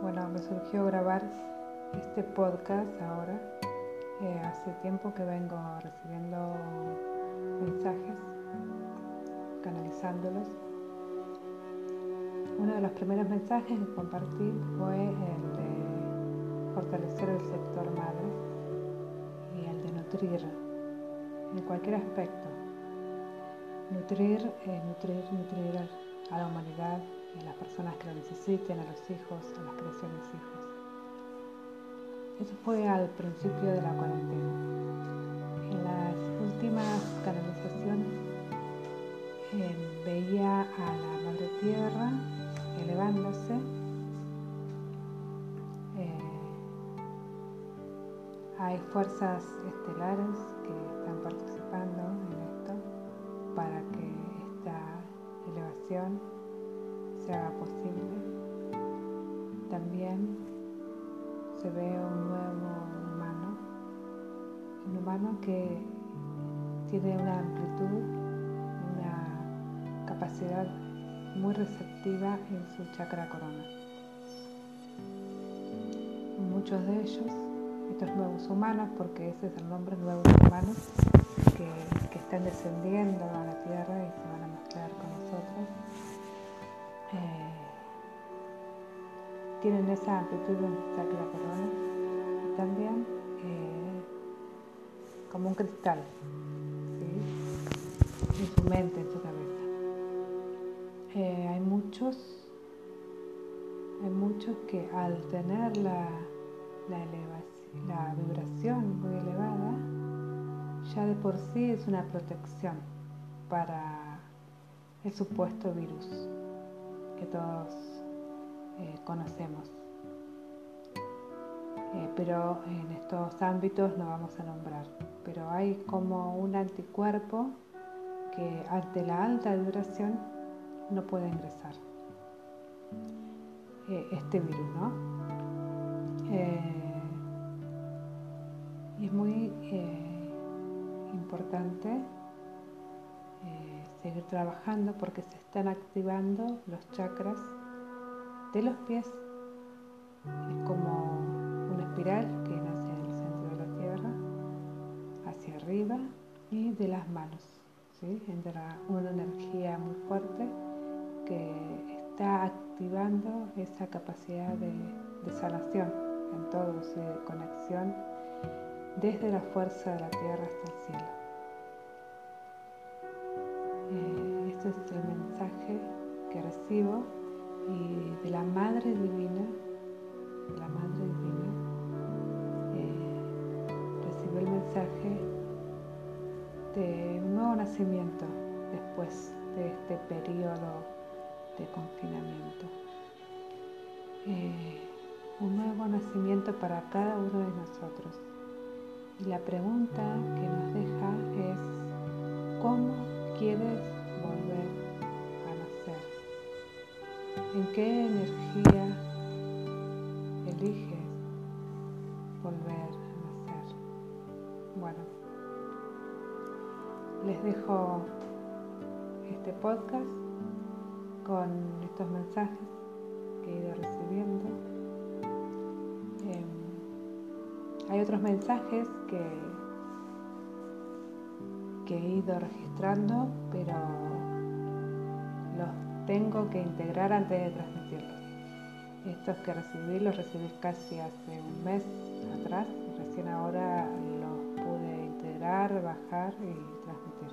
Bueno, me surgió grabar este podcast ahora. Eh, hace tiempo que vengo recibiendo mensajes, canalizándolos. Uno de los primeros mensajes que compartí fue el de fortalecer el sector madre y el de nutrir en cualquier aspecto. Nutrir, eh, nutrir, nutrir a la humanidad y a las personas que lo necesiten, a los hijos, a las creaciones hijos. Eso fue al principio de la cuarentena. En las últimas canalizaciones eh, veía a la Madre Tierra elevándose. Eh, hay fuerzas estelares que están participando se haga posible. También se ve un nuevo humano, un humano que tiene una amplitud, una capacidad muy receptiva en su chakra corona. Muchos de ellos, estos nuevos humanos, porque ese es el nombre, nuevos humanos, que, que están descendiendo a la tierra y se van a mezclar con nosotros, eh, tienen esa amplitud en su chakra corona y también eh, como un cristal en su mente, en su cabeza. Eh, hay muchos, hay muchos que al tener la, la, elevación, la vibración muy elevada, ya de por sí es una protección para el supuesto virus que todos eh, conocemos. Eh, pero en estos ámbitos no vamos a nombrar. Pero hay como un anticuerpo que ante la alta vibración no puede ingresar eh, este virus, ¿no? y es muy importante seguir trabajando porque se están activando los chakras de los pies. Es como una espiral que nace en el centro de la tierra, hacia arriba y de las manos. ¿sí? Entra una energía muy fuerte que está activando esa capacidad de, de sanación en todos, de conexión desde la fuerza de la tierra hasta el cielo. El mensaje que recibo y de la Madre Divina, la Madre Divina, eh, recibo el mensaje de un nuevo nacimiento después de este periodo de confinamiento. Eh, un nuevo nacimiento para cada uno de nosotros. Y la pregunta que nos deja es, ¿cómo quieres volver a nacer? ¿En qué energía eliges volver a nacer? Bueno, les dejo este podcast con estos mensajes que he ido recibiendo. Eh, hay otros mensajes que, que he ido registrando, pero tengo que integrar antes de transmitirlos. Estos que recibí los recibí casi hace un mes atrás recién ahora los pude integrar, bajar y transmitir.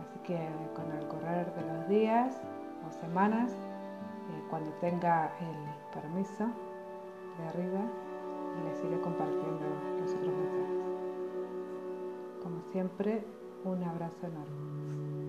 Así que con el correr de los días o semanas, eh, cuando tenga el permiso de arriba, les iré compartiendo los otros mensajes. Como siempre, un abrazo enorme.